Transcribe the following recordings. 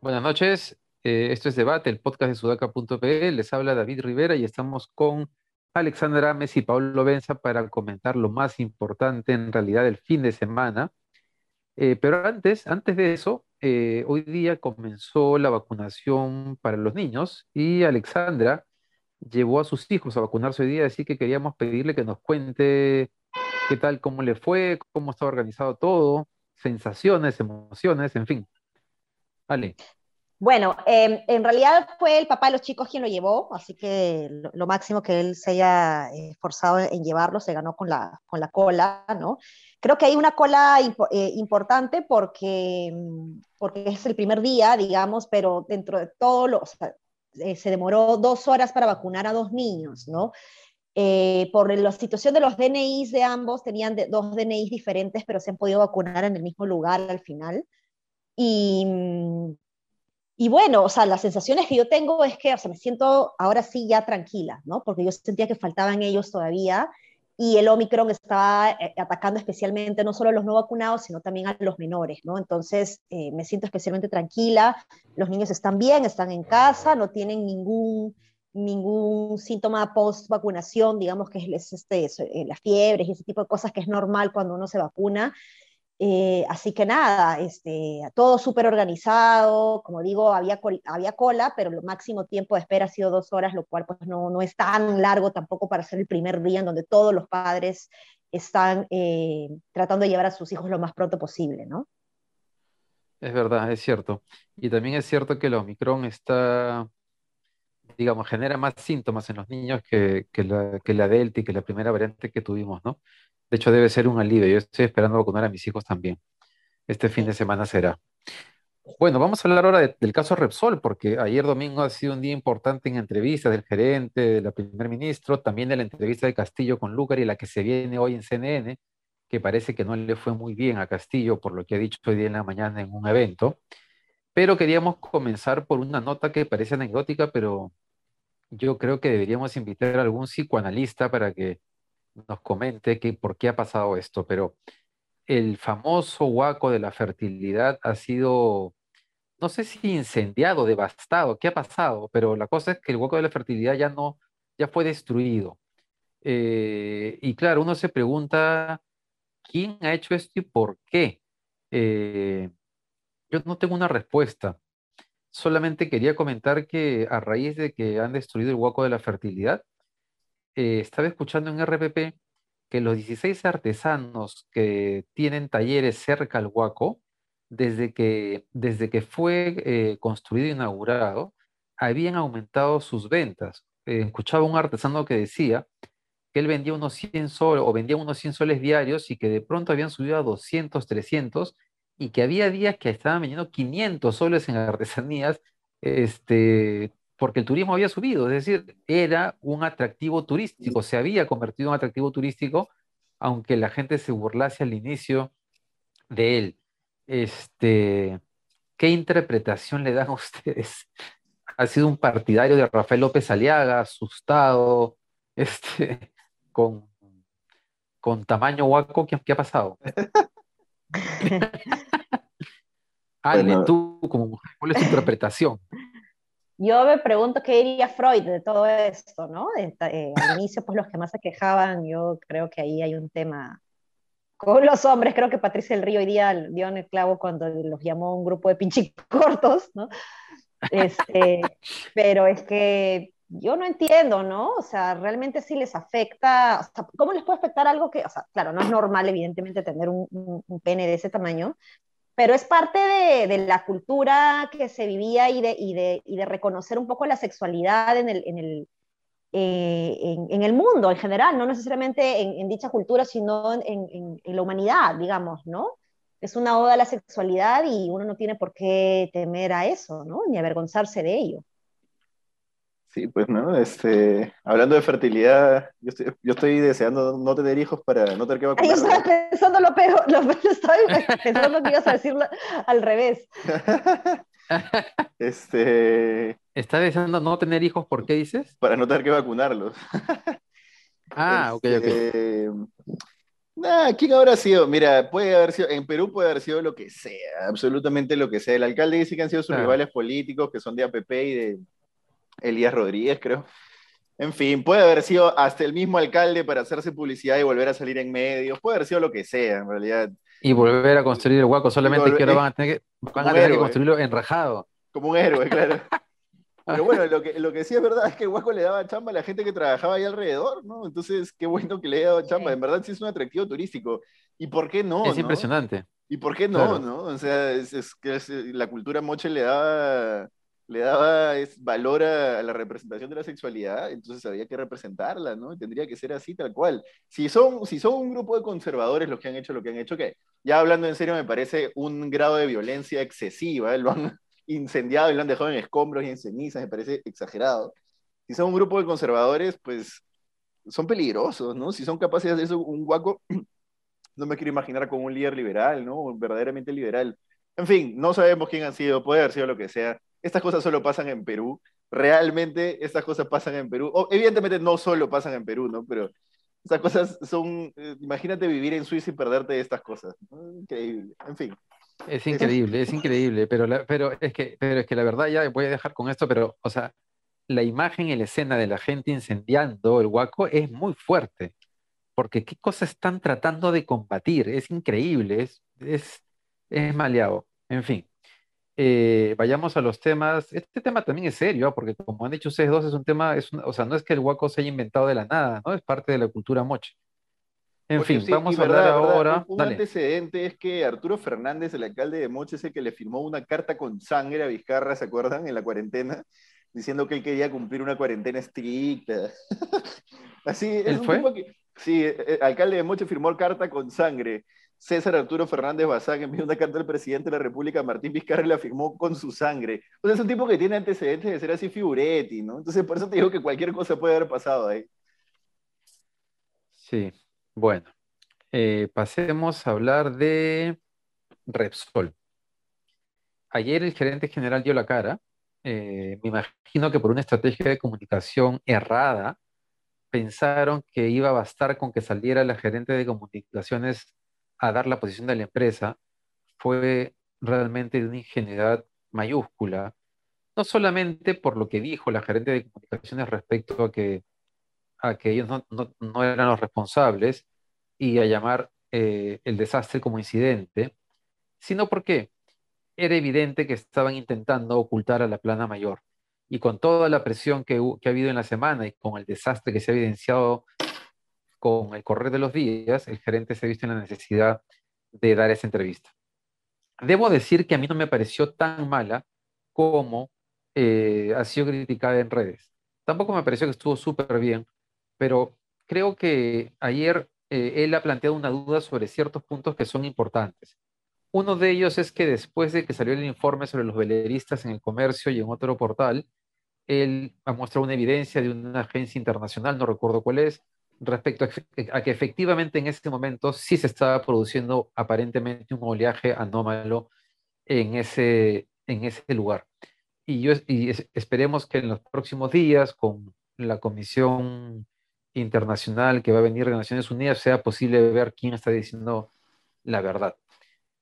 Buenas noches, eh, esto es Debate, el podcast de sudaca.pe. Les habla David Rivera y estamos con Alexandra Ames y Pablo Benza para comentar lo más importante en realidad del fin de semana. Eh, pero antes, antes de eso, eh, hoy día comenzó la vacunación para los niños y Alexandra llevó a sus hijos a vacunarse hoy día, así que queríamos pedirle que nos cuente qué tal, cómo le fue, cómo está organizado todo, sensaciones, emociones, en fin. Ale. Bueno, em, en realidad fue el papá de los chicos quien lo llevó, así que lo, máximo que él se haya esforzado en llevarlo se ganó con la, con la cola, ¿no? Creo que hay una cola eh, importante porque, mm, porque es el primer día, digamos, pero dentro de todo, eh, se demoró dos horas para vacunar a dos niños, ¿no? Eh, por la situación de los DNIs de ambos, tenían dos DNIs diferentes, pero se han podido vacunar en el mismo lugar al final. Y, mm, y bueno, o sea, las sensaciones que yo tengo es que, o sea, me siento ahora sí ya tranquila, ¿no? Porque yo sentía que faltaban ellos todavía y el Omicron estaba eh, atacando especialmente no solo a los no vacunados, sino también a los menores, ¿no? Entonces, eh, me siento especialmente tranquila, los niños están bien, están en casa, no tienen ningún, ningún síntoma post-vacunación, digamos que es, este, eh, las fiebres y ese tipo de cosas que es normal cuando uno se vacuna. Eh, así que nada, este, todo súper organizado, como digo, había, había cola, pero el máximo tiempo de espera ha sido dos horas, lo cual pues no, no es tan largo tampoco para ser el primer día en donde todos los padres están eh, tratando de llevar a sus hijos lo más pronto posible, ¿no? Es verdad, es cierto. Y también es cierto que el Omicron está, digamos, genera más síntomas en los niños que, que la, que la Delta y que la primera variante que tuvimos, ¿no? De hecho, debe ser un alivio. Yo estoy esperando vacunar a mis hijos también. Este fin de semana será. Bueno, vamos a hablar ahora del caso Repsol, porque ayer domingo ha sido un día importante en entrevistas del gerente, del primer ministro, también de la entrevista de Castillo con Lucar y la que se viene hoy en CNN, que parece que no le fue muy bien a Castillo por lo que ha dicho hoy día en la mañana en un evento. Pero queríamos comenzar por una nota que parece anecdótica, pero yo creo que deberíamos invitar a algún psicoanalista para que nos comente que, por qué ha pasado esto, pero el famoso huaco de la fertilidad ha sido, no sé si incendiado, devastado, qué ha pasado, pero la cosa es que el huaco de la fertilidad ya no, ya fue destruido. Eh, y claro, uno se pregunta, ¿quién ha hecho esto y por qué? Eh, yo no tengo una respuesta. Solamente quería comentar que a raíz de que han destruido el huaco de la fertilidad, eh, estaba escuchando en RPP que los 16 artesanos que tienen talleres cerca al Huaco, desde que, desde que fue eh, construido e inaugurado, habían aumentado sus ventas. Eh, escuchaba un artesano que decía que él vendía unos 100 soles o vendía unos 100 soles diarios y que de pronto habían subido a 200, 300 y que había días que estaban vendiendo 500 soles en artesanías este, porque el turismo había subido, es decir, era un atractivo turístico, se había convertido en un atractivo turístico, aunque la gente se burlase al inicio de él. Este, ¿qué interpretación le dan a ustedes? Ha sido un partidario de Rafael López Aliaga, asustado, este, con, con tamaño guaco, ¿qué, ha pasado? Ale, tú como mujer, ¿cuál es tu interpretación? Yo me pregunto qué diría Freud de todo esto, ¿no? Eh, al inicio, pues los que más se quejaban, yo creo que ahí hay un tema con los hombres, creo que Patricia del Río hoy día dio en el clavo cuando los llamó un grupo de pinchicortos, ¿no? Este, pero es que yo no entiendo, ¿no? O sea, realmente sí les afecta, o sea, ¿cómo les puede afectar algo que, o sea, claro, no es normal, evidentemente, tener un, un pene de ese tamaño, pero es parte de, la cultura que se vivía y de, y, de, reconocer un poco la sexualidad en el, en el, eh, en, el mundo en general, no necesariamente en, dicha cultura, sino en, la humanidad, digamos, ¿no? Es una oda a la sexualidad y uno no tiene por qué temer a eso, ¿no? Ni avergonzarse de ello. Sí, pues no, este, hablando de fertilidad, yo estoy, yo estoy deseando no tener hijos para no tener que vacunar. Yo estaba pensando lo peor, lo, estaba pensando que ibas a decirlo al revés. Este, ¿Estás deseando no tener hijos? ¿Por qué dices? para no tener que vacunarlos. Ah, ok, ok. Este, nah, ¿quién habrá sido? Mira, puede haber sido, en Perú puede haber sido lo que sea, absolutamente lo que sea. El alcalde dice que han sido sus Claro. rivales políticos, que son de APP y de Elías Rodríguez, creo. En fin, puede haber sido hasta el mismo alcalde para hacerse publicidad y volver a salir en medios, puede haber sido lo que sea, en realidad. Y volver a construir el huaco, solamente volver- que ahora van a tener que, van a tener que héroe. construirlo enrajado. Como un héroe, claro. Pero bueno, lo que, lo que sí es verdad es que Guaco le daba chamba a la gente que trabajaba ahí alrededor, ¿no? Entonces, qué bueno que le haya dado chamba. En verdad sí es un atractivo turístico. ¿Y por qué no? es no? impresionante. ¿Y por qué no, Claro. no? O sea, es, es que es- la cultura moche le daba, le daba es, valor a, la representación de la sexualidad, entonces había que representarla, ¿no? Tendría que ser así, tal cual. Si son, si son un grupo de conservadores los que han hecho lo que han hecho, que ya hablando en serio me parece un grado de violencia excesiva, ¿eh? lo han incendiado y lo han dejado en escombros y en cenizas, me parece exagerado. Si son un grupo de conservadores, pues son peligrosos, ¿no? Si son capaces de hacer eso, un guaco no me quiero imaginar como un líder liberal, ¿no? Verdaderamente liberal. En fin, no sabemos quién han sido, puede haber sido lo que sea. Estas cosas solo pasan en Perú. Realmente estas cosas pasan en Perú. O, evidentemente no solo pasan en Perú, ¿no? Pero estas cosas son, eh, imagínate vivir en Suiza y perderte de estas cosas. ¿no? Increíble. En fin. Es increíble, es increíble, pero, la- pero, es que, pero es que la verdad ya voy a dejar con esto, pero, o sea, la imagen y la escena de la gente incendiando el huaco es muy fuerte, porque qué cosas están tratando de combatir, es increíble, es, es, es maleado. En fin, eh, vayamos a los temas. Este tema también es serio, ¿ah? porque como han dicho ustedes dos, es un tema, es un- o sea, no es que el huaco se haya inventado de la nada, ¿no? Es parte de la cultura moche. En Oye, fin, sí, vamos a hablar verdad, verdad, ahora. Un, antecedente es que Arturo Fernández, el alcalde de Moche, es el que le firmó una carta con sangre a Vizcarra, ¿se acuerdan? En la cuarentena, diciendo que él quería cumplir una cuarentena estricta. Así, es ¿Él un fue? tipo que. Sí, eh, eh, alcalde de Moche firmó carta con sangre. César Arturo Fernández Bazán envió una carta al presidente de la República, Martín Vizcarra, y la firmó con su sangre. O sea, es un tipo que tiene antecedentes de ser así figuretti, ¿no? Entonces, por eso te digo que cualquier cosa puede haber pasado ahí. Sí, bueno, eh, pasemos a hablar de Repsol. Ayer el gerente general dio la cara. eh, me imagino que por una estrategia de comunicación errada, pensaron que iba a bastar con que saliera la gerente de comunicaciones a dar la posición de la empresa. Fue realmente de una ingenuidad mayúscula, no solamente por lo que dijo la gerente de comunicaciones respecto a que, a que ellos no, no- no eran los responsables y a llamar eh, el desastre como incidente, sino porque era evidente que estaban intentando ocultar a la plana mayor. Y con toda la presión que, que ha habido en la semana y con el desastre que se ha evidenciado con el correr de los días, el gerente se ha visto en la necesidad de dar esa entrevista. Debo decir que a mí no me pareció tan mala como eh, ha sido criticada en redes. Tampoco me pareció que estuvo súper bien, pero creo que ayer eh, él ha planteado una duda sobre ciertos puntos que son importantes. Uno de ellos es que después de que salió el informe sobre los veleristas en el comercio y en otro portal, él ha mostrado una evidencia de una agencia internacional, no recuerdo cuál es, respecto a, que efectivamente en este momento sí se estaba produciendo aparentemente un oleaje anómalo en ese, en ese lugar. Y, yo, esperemos que en los próximos días, con la Comisión Internacional que va a venir de Naciones Unidas, sea posible ver quién está diciendo la verdad.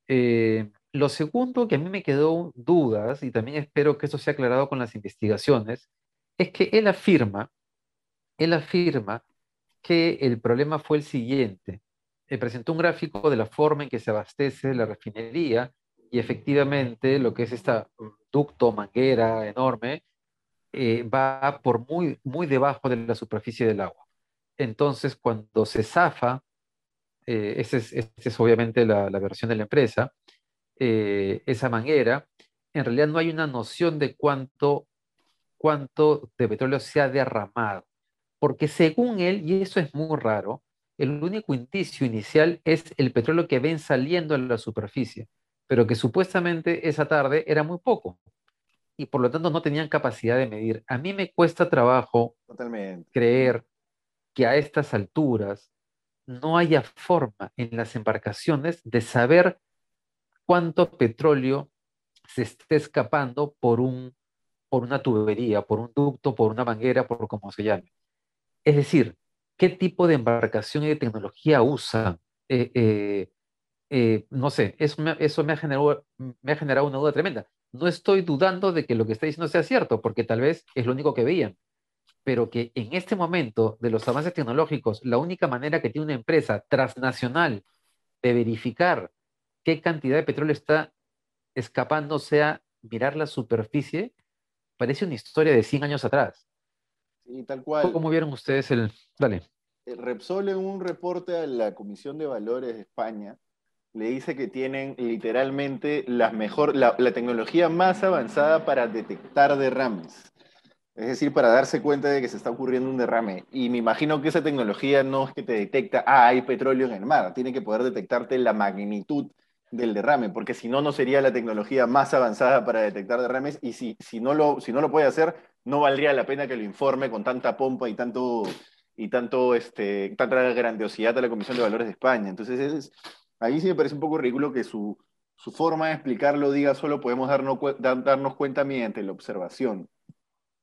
Eh, lo segundo que a mí me quedó dudas, y también espero que esto sea aclarado con las investigaciones, es que él afirma, él afirma que el problema fue el siguiente. Eh, presentó un gráfico de la forma en que se abastece la refinería y efectivamente lo que es esta ducto, manguera enorme, eh, va por muy, muy debajo de la superficie del agua. Entonces, cuando se zafa, eh, esa es, esta es obviamente la, la versión de la empresa, eh, esa manguera, en realidad no hay una noción de cuánto, cuánto de petróleo se ha derramado. Porque según él, y eso es muy raro, el único indicio inicial es el petróleo que ven saliendo a la superficie, pero que supuestamente esa tarde era muy poco y por lo tanto no tenían capacidad de medir. A mí me cuesta trabajo Totalmente. creer que a estas alturas no haya forma en las embarcaciones de saber cuánto petróleo se esté escapando por, un, por una tubería, por un ducto, por una manguera, por como se llame. Es decir, ¿qué tipo de embarcación y de tecnología usan? Eh, eh, eh, no sé, eso, me, ha generado una duda tremenda. No estoy dudando de que lo que está diciendo sea cierto, porque tal vez es lo único que veían, pero que en este momento de los avances tecnológicos, la única manera que tiene una empresa transnacional de verificar qué cantidad de petróleo está escapando sea mirar la superficie, parece una historia de 100 años atrás. Sí, tal cual. ¿Cómo vieron ustedes el... Dale. El Repsol en un reporte a la Comisión de Valores de España le dice que tienen literalmente la, mejor, la, tecnología más avanzada para detectar derrames. Es decir, para darse cuenta de que se está ocurriendo un derrame. Y me imagino que esa tecnología no es que te detecta, ah, hay petróleo en el mar, tiene que poder detectarte la magnitud del derrame, porque si no, no sería la tecnología más avanzada para detectar derrames, y si, si, no, lo, si no lo puede hacer, no valdría la pena que lo informe con tanta pompa y tanto y tanto este, tanta grandiosidad a la Comisión de Valores de España. Entonces, es, Ahí sí me parece un poco ridículo que su, forma de explicarlo diga solo podemos darnos, darnos cuenta mediante la observación.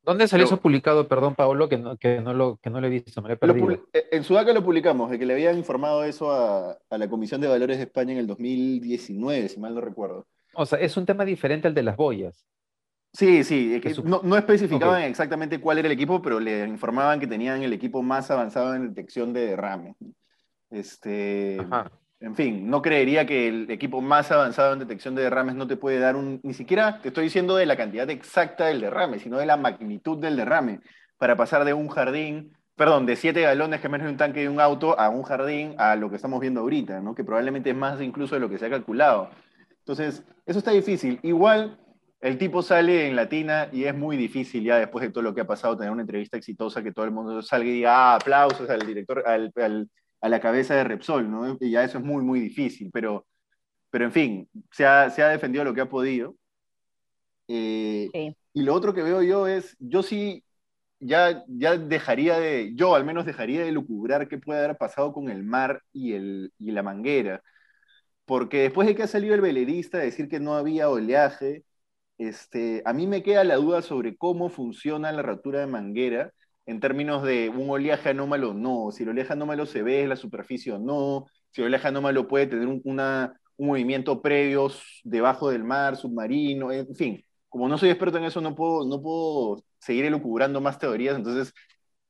¿Dónde salió eso publicado, perdón, Pablo, que no, que no, lo, que no lo he visto? Me eh, en Sudaca lo publicamos, de que le habían informado eso a, la Comisión de Valores de España en el 2019, si mal no recuerdo. O sea, es un tema diferente al de las boyas. Sí, sí, no, no, especificaban exactamente cuál era el equipo, pero le informaban que tenían el equipo más avanzado en detección de derrame. Este, Ajá en fin, no creería que el equipo más avanzado en detección de derrames no te puede dar un, ni siquiera te estoy diciendo de la cantidad exacta del derrame, sino de la magnitud del derrame, para pasar de un jardín, perdón, de 7 galones que menos de un tanque de un auto a un jardín a lo que estamos viendo ahorita, ¿no? que probablemente es más incluso de lo que se ha calculado. Entonces, eso está difícil. Igual, el tipo sale en latina y es muy difícil ya después de todo lo que ha pasado tener una entrevista exitosa que todo el mundo salga y diga, ah, aplausos al director, al, al a la cabeza de Repsol, ¿no? Y ya eso es muy, muy difícil, pero, pero en fin, se ha, se ha defendido lo que ha podido. Eh, y lo otro que veo yo es, yo sí, ya, ya dejaría de, yo al menos dejaría de lucubrar qué puede haber pasado con el mar y, el, y la manguera, porque después de que ha salido el velerista a decir que no había oleaje, este, a mí me queda la duda sobre cómo funciona la rotura de manguera en términos de un oleaje anómalo, no. Si el oleaje anómalo se ve en la superficie o no. Si el oleaje anómalo puede tener un movimiento previo debajo del mar, submarino, en fin. Como no soy experto en eso, no puedo, no puedo seguir elucubrando más teorías, entonces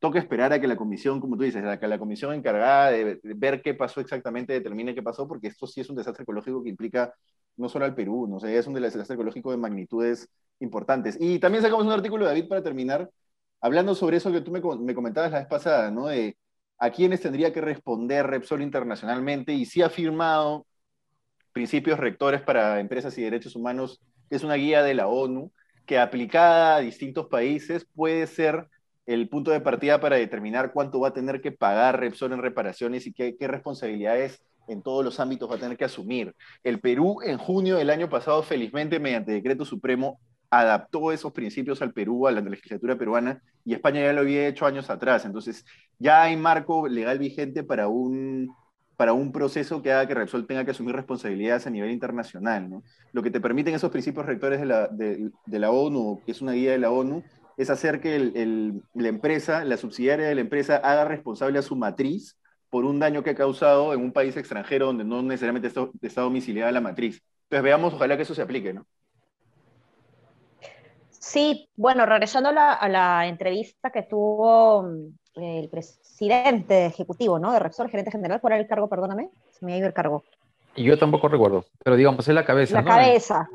toca esperar a que la comisión, como tú dices, a que la comisión encargada de, ver qué pasó exactamente determine qué pasó, porque esto sí es un desastre ecológico que implica no solo al Perú, no sé, es un desastre ecológico de magnitudes importantes. Y también sacamos un artículo, David, para terminar, hablando sobre eso que tú me, comentabas la vez pasada, ¿no? De a quiénes tendría que responder Repsol internacionalmente y si ha firmado principios rectores para empresas y derechos humanos, que es una guía de la ONU, que aplicada a distintos países puede ser el punto de partida para determinar cuánto va a tener que pagar Repsol en reparaciones y qué, qué responsabilidades en todos los ámbitos va a tener que asumir. El Perú en junio del año pasado, felizmente mediante decreto supremo, adaptó esos principios al Perú, a la legislatura peruana, y España ya lo había hecho años atrás. Entonces, ya hay marco legal vigente para un, para un proceso que haga que Repsol tenga que asumir responsabilidades a nivel internacional. ¿no? Lo que te permiten esos principios rectores de la, de, la ONU, que es una guía de la ONU, es hacer que el, la empresa, la subsidiaria de la empresa, haga responsable a su matriz por un daño que ha causado en un país extranjero donde no necesariamente está, está domiciliada la matriz. Entonces veamos, ojalá que eso se aplique, ¿no? Sí, bueno, regresando a la, entrevista que tuvo mm, el presidente ejecutivo, ¿no? De Repsol, gerente general, ¿cuál era el cargo? Perdóname, se me ha ido el cargo. Y yo tampoco recuerdo, pero digamos, es la cabeza. La cabeza.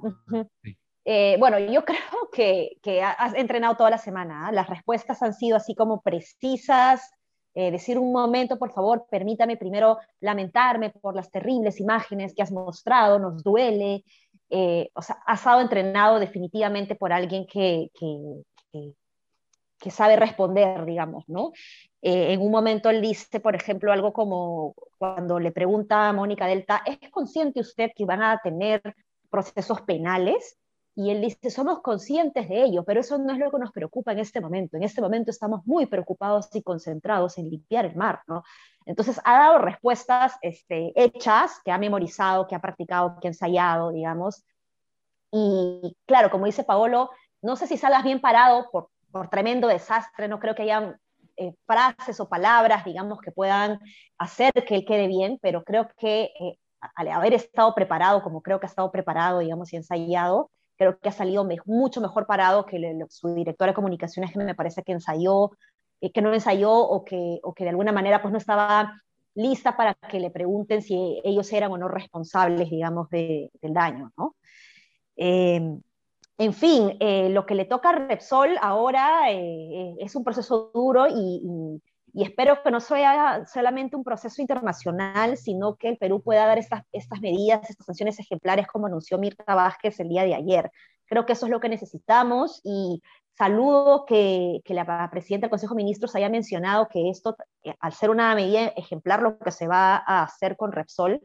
Eh, bueno, yo creo que, que, has entrenado toda la semana. ¿ah? Las respuestas han sido así como precisas. Eh, decir un momento, por favor, permítame primero lamentarme por las terribles imágenes que has mostrado, nos duele, eh, o sea, ha estado entrenado definitivamente por alguien que, que, que, sabe responder, digamos, ¿no? Eh, en un momento él dice, por ejemplo, algo como cuando le pregunta a Mónica Delta, ¿es consciente usted que van a tener procesos penales? Y él dice, somos conscientes de ello, pero eso no es lo que nos preocupa en este momento. En este momento estamos muy preocupados y concentrados en limpiar el mar, ¿no? Entonces ha dado respuestas este, hechas, que ha memorizado, que ha practicado, que ha ensayado, digamos, Y claro, como dice Paolo, no sé si salgas bien parado por, por tremendo desastre, no creo que hayan eh, frases o palabras, digamos, que puedan hacer que él quede bien, pero creo que eh, al haber estado preparado, como creo que ha estado preparado, digamos, y ensayado, creo que ha salido mucho mejor parado que su directora de comunicaciones, que me parece que ensayó, eh, que no ensayó o que, o que de alguna manera pues no estaba lista para que le pregunten si ellos eran o no responsables, digamos, del daño, ¿no? En fin, eh, lo que le toca a Repsol ahora eh, es un proceso duro y, espero que no sea solamente un proceso internacional, sino que el Perú pueda dar estas, estas medidas, estas sanciones ejemplares como anunció Mirta Vázquez el día de ayer. Creo que eso es lo que necesitamos y saludo que, que la presidenta del Consejo de Ministros haya mencionado que esto, eh, al ser una medida ejemplar, lo que se va a hacer con Repsol,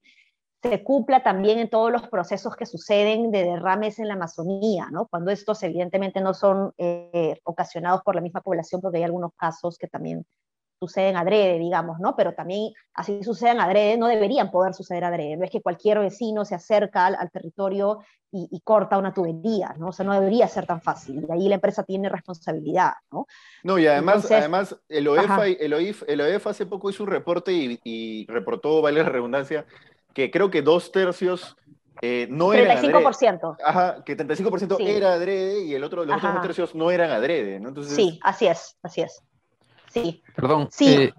se cumpla también en todos los procesos que suceden de derrames en la Amazonía, ¿no? cuando estos evidentemente no son eh, ocasionados por la misma población, porque hay algunos casos que también suceden adrede, digamos, ¿no? Pero también así suceden adrede, no deberían poder suceder adrede. No es que cualquier vecino se acerca al, territorio y, corta una tubería, ¿no? O sea, no debería ser tan fácil. Y ahí la empresa tiene responsabilidad, ¿no? No, y además, además el, OEFA, el, OIF, el OEF hace poco hizo un reporte y, y reportó, vale la redundancia, que creo que dos tercios eh, no eran 35%. Ajá, que 35% era adrede y el otro, los otros dos tercios no eran adrede, ¿no? Entonces... Sí, así es, así es. Sí. Perdón. Sí.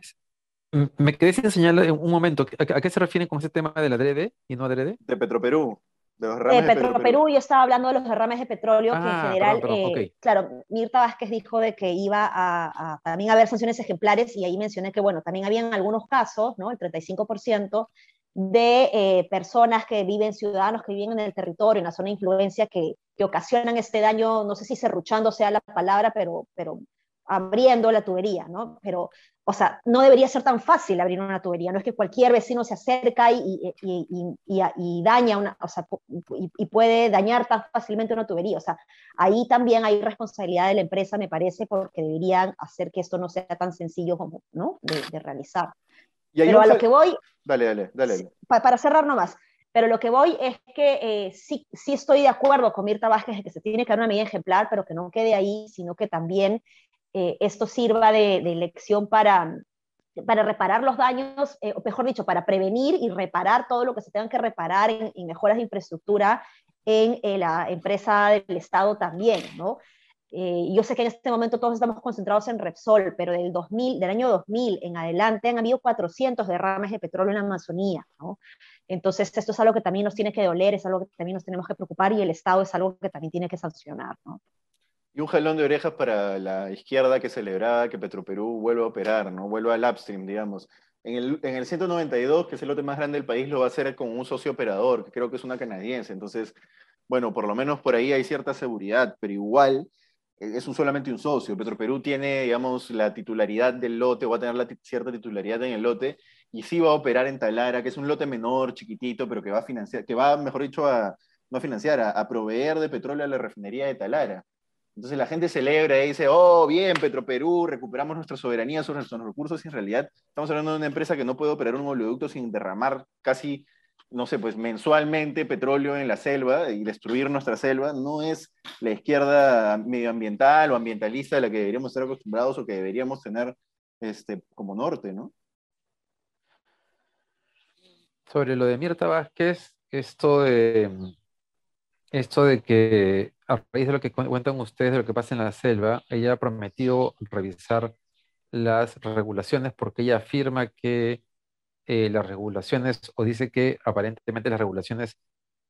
Eh, me quedé sin señalar un momento. ¿A, qué se refieren con ese tema del adrede y no adrede? De Petroperú. De los derrames de Petroperú, yo estaba hablando de los derrames de petróleo, que en ah, general, eh, claro, Mirta Vázquez dijo de que iba a, a, también haber sanciones ejemplares y ahí mencioné que, bueno, también habían algunos casos, ¿no? El 35%, de eh, personas que viven, ciudadanos que viven en el territorio, en la zona de influencia, que, que ocasionan este daño, no sé si cerruchando sea la palabra, pero, pero abriendo la tubería, ¿no? Pero, o sea, no debería ser tan fácil abrir una tubería, no es que cualquier vecino se acerca y, y, y, y daña una, o sea, y, puede dañar tan fácilmente una tubería, o sea, ahí también hay responsabilidad de la empresa, me parece, porque deberían hacer que esto no sea tan sencillo como, ¿no? de, de realizar. Pero a lo que voy... Dale, dale, dale. Para cerrar nomás. Pero lo que voy es que eh, sí, sí estoy de acuerdo con Mirta Vázquez de que se tiene que dar una medida ejemplar, pero que no quede ahí, sino que también eh, esto sirva de, de, lección para, para reparar los daños, eh, o mejor dicho, para prevenir y reparar todo lo que se tenga que reparar en, en mejoras de infraestructura en la empresa del Estado también, ¿no? Eh, yo sé que en este momento todos estamos concentrados en Repsol, pero del, 2000, del año 2000 en adelante han habido 400 derrames de petróleo en la Amazonía. ¿no? Entonces, esto es algo que también nos tiene que doler, es algo que también nos tenemos que preocupar y el Estado es algo que también tiene que sancionar. ¿no? Y un jalón de orejas para la izquierda que celebraba que Petroperú vuelva a operar, ¿no? vuelva al upstream, digamos. En el, en el 192, que es el lote más grande del país, lo va a hacer con un socio operador, que creo que es una canadiense. Entonces, bueno, por lo menos por ahí hay cierta seguridad, pero igual es un, solamente un socio. Petroperú tiene, digamos, la titularidad del lote, o va a tener la cierta titularidad en el lote, y sí va a operar en Talara, que es un lote menor, chiquitito, pero que va a financiar, que va, mejor dicho, a, no a financiar, a, proveer de petróleo a la refinería de Talara. Entonces la gente celebra y dice, oh, bien, Petroperú, recuperamos nuestra soberanía sobre nuestros recursos, y en realidad estamos hablando de una empresa que no puede operar un oleoducto sin derramar casi no sé, pues mensualmente petróleo en la selva y destruir nuestra selva, no es la izquierda medioambiental o ambientalista a la que deberíamos estar acostumbrados o que deberíamos tener este, como norte, ¿no? Sobre lo de Mirta Vázquez, esto de, esto de que a raíz de lo que cuentan ustedes de lo que pasa en la selva, ella ha prometido revisar las regulaciones porque ella afirma que eh, las regulaciones o dice que aparentemente las regulaciones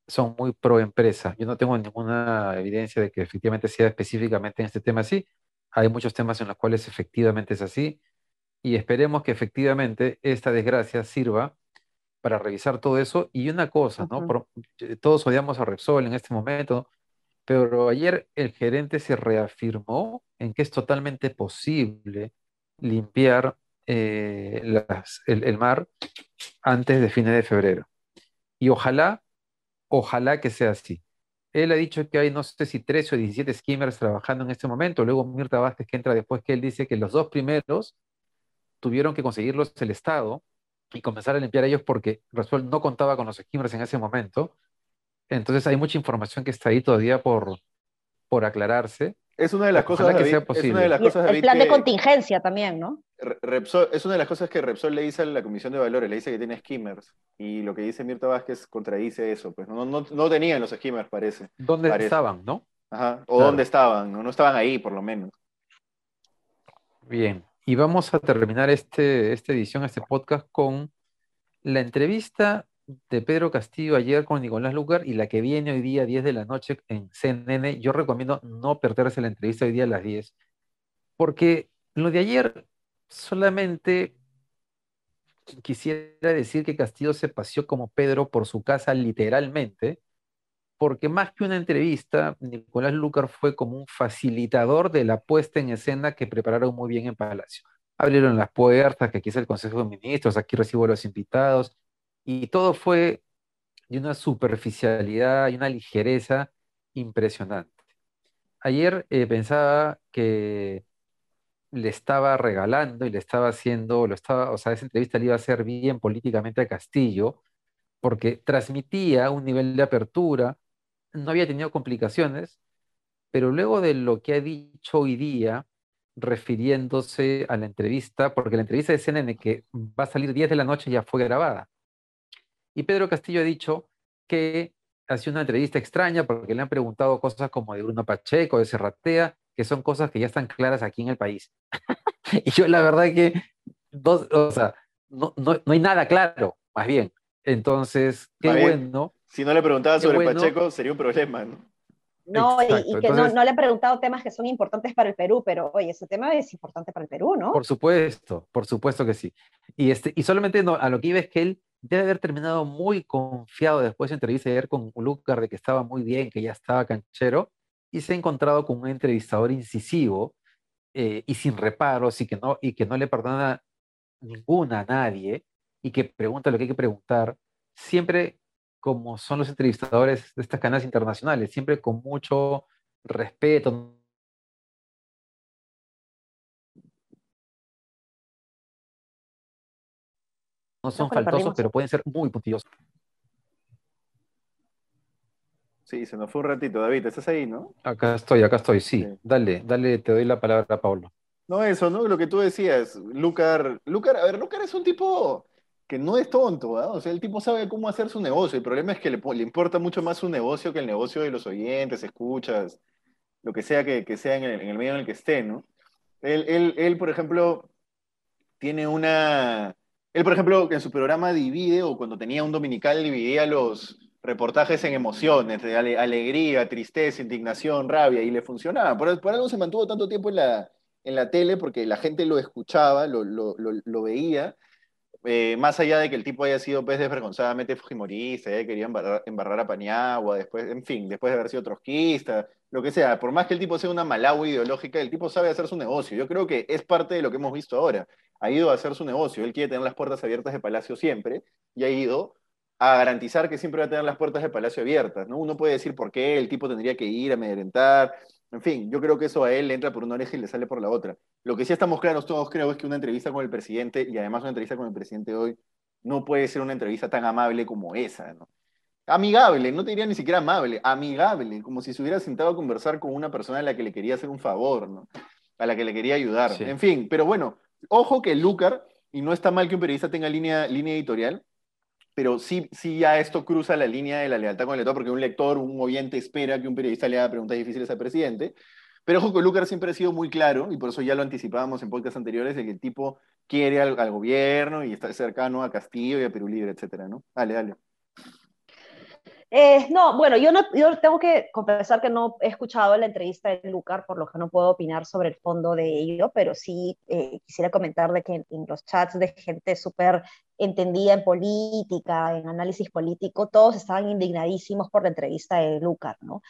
son muy pro empresa. Yo no tengo ninguna evidencia de que efectivamente sea específicamente en este tema así. Hay muchos temas en los cuales efectivamente es así y esperemos que efectivamente esta desgracia sirva para revisar todo eso. Y una cosa, ¿no? Eh, todos odiamos a Repsol en este momento, pero ayer el gerente se reafirmó en que es totalmente posible limpiar eh, el, mar antes de fines de febrero. Y ojalá, ojalá que sea así. Él ha dicho que hay no sé si 13 o 17 skimmers trabajando en este momento. Luego Mirta Vázquez que entra después que él dice que los dos primeros tuvieron que conseguirlos el Estado y comenzar a limpiar ellos porque Resuel no contaba con los skimmers en ese momento. Entonces hay mucha información que está ahí todavía por, por aclararse. Es una de las cosas, que David, sea es posible. una de las cosas, el David, plan de que contingencia también, ¿no? Re- Repsol, es una de las cosas que Repsol le dice a la Comisión de Valores, le dice que tiene skimmers. Y lo que dice Mirta Vázquez contradice eso. Pues no, no, no tenían los skimmers, parece. ¿Dónde Parece. estaban, no? Ajá. O Claro. dónde estaban, ¿no? No estaban ahí, por lo menos. Bien, y vamos a terminar este, esta edición, este podcast, con la entrevista de Pedro Castillo ayer con Nicolás Lucar y la que viene hoy día 10 de la noche en CNN. Yo recomiendo no perderse la entrevista hoy día a las 10, porque lo de ayer solamente quisiera decir que Castillo se paseó como Pedro por su casa literalmente, porque más que una entrevista, Nicolás Lucar fue como un facilitador de la puesta en escena que prepararon muy bien en Palacio. Abrieron las puertas, que aquí es el Consejo de Ministros, aquí recibo a los invitados, y todo fue de una superficialidad y una ligereza impresionante. Ayer eh, pensaba que le estaba regalando y le estaba haciendo, lo estaba, o sea, esa entrevista le iba a hacer bien políticamente a Castillo, porque transmitía un nivel de apertura, no había tenido complicaciones, pero luego de lo que ha dicho hoy día, refiriéndose a la entrevista, porque la entrevista de CNN que va a salir 10 de la noche ya fue grabada. Y Pedro Castillo ha dicho que ha sido una entrevista extraña porque le han preguntado cosas como de Bruno Pacheco, de Serratea, que son cosas que ya están claras aquí en el país. y yo la verdad que, dos, o sea, no, no, no hay nada claro, más bien. Entonces, qué bien, bueno. Si no le preguntaba sobre bueno. Pacheco, sería un problema, ¿no? No, y- Exacto, y, que entonces- no, no le he preguntado temas que son importantes para el Perú, pero oye, ese tema es importante para el Perú, ¿no? Por supuesto, por supuesto que sí. Y, este, y solamente no, a lo que iba es que él debe haber terminado muy confiado después de entrevista ayer con Lucar de que estaba muy bien, que ya estaba canchero, y se ha encontrado con un entrevistador incisivo eh, y sin reparos y que, no, y que no le perdona ninguna a nadie y que pregunta lo que hay que preguntar, siempre como son los entrevistadores de estas cadenas internacionales, siempre con mucho respeto, no son faltosos, pero pueden ser muy puntillosos. Sí, se nos fue un ratito. David, ¿estás ahí, no? Acá estoy, acá estoy, sí. Sí. Dale, dale, te doy la palabra, Pablo. No, eso, ¿no? Lo que tú decías. Lucar, Lucar, a ver, Lucar es un tipo que no es tonto, ¿ah? O sea, el tipo sabe cómo hacer su negocio. El problema es que le, le importa mucho más su negocio que el negocio de los oyentes, escuchas, lo que sea que, que sea en el, en el medio en el que esté, ¿no? Él, él, él, por ejemplo, tiene una... Él, por ejemplo, en su programa divide, o cuando tenía un dominical, dividía los reportajes en emociones, de ale- alegría, tristeza, indignación, rabia, y le funcionaba. Por, por algo se mantuvo tanto tiempo en la, en la tele, porque la gente lo escuchaba, lo, veía, eh, más allá de que el tipo haya sido pues, desvergonzadamente fujimorista, haya querido embarrar, embarrar a Paniagua, después, en fin, después de haber sido trotskista, lo que sea, por más que el tipo sea una malagua ideológica, el tipo sabe hacer su negocio. Yo creo que es parte de lo que hemos visto ahora. Ha ido a hacer su negocio, él quiere tener las puertas abiertas de Palacio siempre, y ha ido a garantizar que siempre va a tener las puertas de Palacio abiertas, ¿no? Uno puede decir por qué el tipo tendría que ir a amedrentar, en fin, yo creo que eso a él le entra por una oreja y le sale por la otra. Lo que sí estamos claros todos, creo, es que una entrevista con el presidente, y además una entrevista con el presidente hoy, no puede ser una entrevista tan amable como esa. Amigable, no te diría ni siquiera amable, amigable, como si se hubiera sentado a conversar con una persona a la que le quería hacer un favor, ¿no? A la que le quería ayudar. Sí. En fin, pero bueno, ojo que Lucar, y no está mal que un periodista tenga línea, línea editorial, pero sí, sí ya esto cruza la línea de la lealtad con el lector, porque un lector, un oyente espera que un periodista le haga preguntas difíciles al presidente. Pero ojo que Lucar siempre ha sido muy claro, y por eso ya lo anticipábamos en podcasts anteriores, de que el tipo quiere al, al gobierno y está cercano a Castillo y a Perú Libre, etcétera, ¿no? Dale, dale. Eh, no, bueno, yo, no, yo tengo que confesar que no he escuchado la entrevista de Lucar, por lo que no puedo opinar sobre el fondo de ello, pero sí eh, quisiera comentar de que en, los chats de gente súper entendida en política, en análisis político, todos estaban indignadísimos por la entrevista de Lucar, ¿no?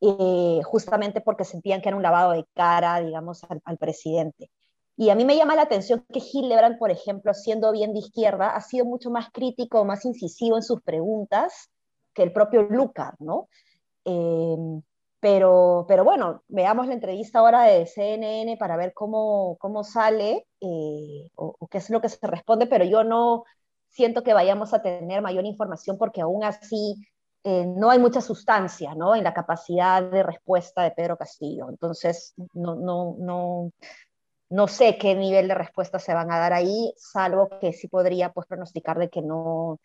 Eh, justamente porque sentían que era un lavado de cara, digamos, al, presidente. Y a mí me llama la atención que Hildebrand, por ejemplo, siendo bien de izquierda, ha sido mucho más crítico, más incisivo en sus preguntas que el propio Lucar, ¿no? Eh, pero, pero bueno, veamos la entrevista ahora de CNN para ver cómo, cómo sale eh, o, o, qué es lo que se responde, pero yo no siento que vayamos a tener mayor información porque aún así eh, no hay mucha sustancia ¿no? en la capacidad de respuesta de Pedro Castillo. Entonces, no, no, no, no sé qué nivel de respuesta se van a dar ahí, salvo que sí podría pues, pronosticar de que no,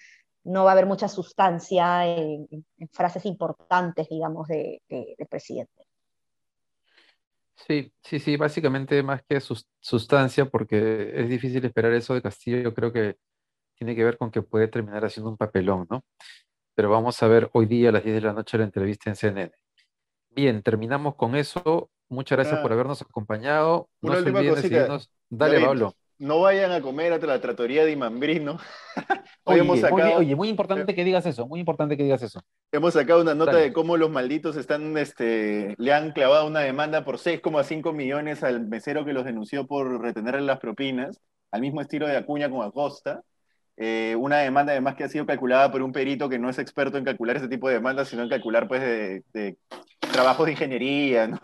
no va a haber mucha sustancia en, frases importantes, digamos, del de, presidente. Sí, sí, sí, básicamente más que sustancia, porque es difícil esperar eso de Castillo, yo creo que tiene que ver con que puede terminar haciendo un papelón, ¿no? Pero vamos a ver hoy día a las 10 de la noche la entrevista en CNN. Bien, terminamos con eso. Muchas gracias por habernos acompañado. No se olviden de seguirnos. Dale, Pablo no vayan a comer a la tratoría de Imambrino. oye, oye, muy importante que digas eso, muy importante que digas eso. Hemos sacado una nota de cómo los malditos están, este, le han clavado una demanda por 6,5 millones al mesero que los denunció por retener las propinas, al mismo estilo de Acuña con Acosta. Eh, una demanda además que ha sido calculada por un perito que no es experto en calcular ese tipo de demandas, sino en calcular pues de, de trabajos de ingeniería, ¿no?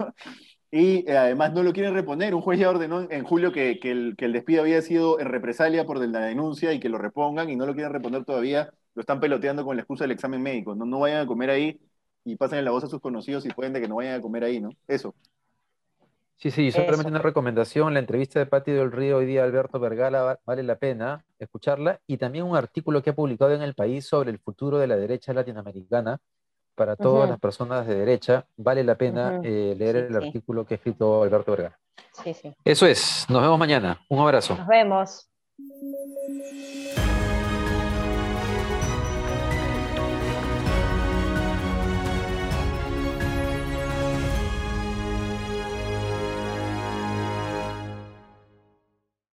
Y eh, además no lo quieren reponer. Un juez ya ordenó en julio que, el, despido había sido en represalia por la denuncia y que lo repongan y no lo quieren reponer todavía. Lo están peloteando con la excusa del examen médico. No, no vayan a comer ahí y pasen la voz a sus conocidos y pueden de que no vayan a comer ahí, ¿no? Eso. Sí, sí, solamente una recomendación. La entrevista de Pati del Río hoy día, Alberto Vergala, vale la pena escucharla. Y también un artículo que ha publicado en El País sobre el futuro de la derecha latinoamericana para todas las personas de derecha, vale la pena eh, leer el artículo que ha escrito Alberto Vergara. Sí, sí. Eso es, nos vemos mañana. Un abrazo. Nos vemos.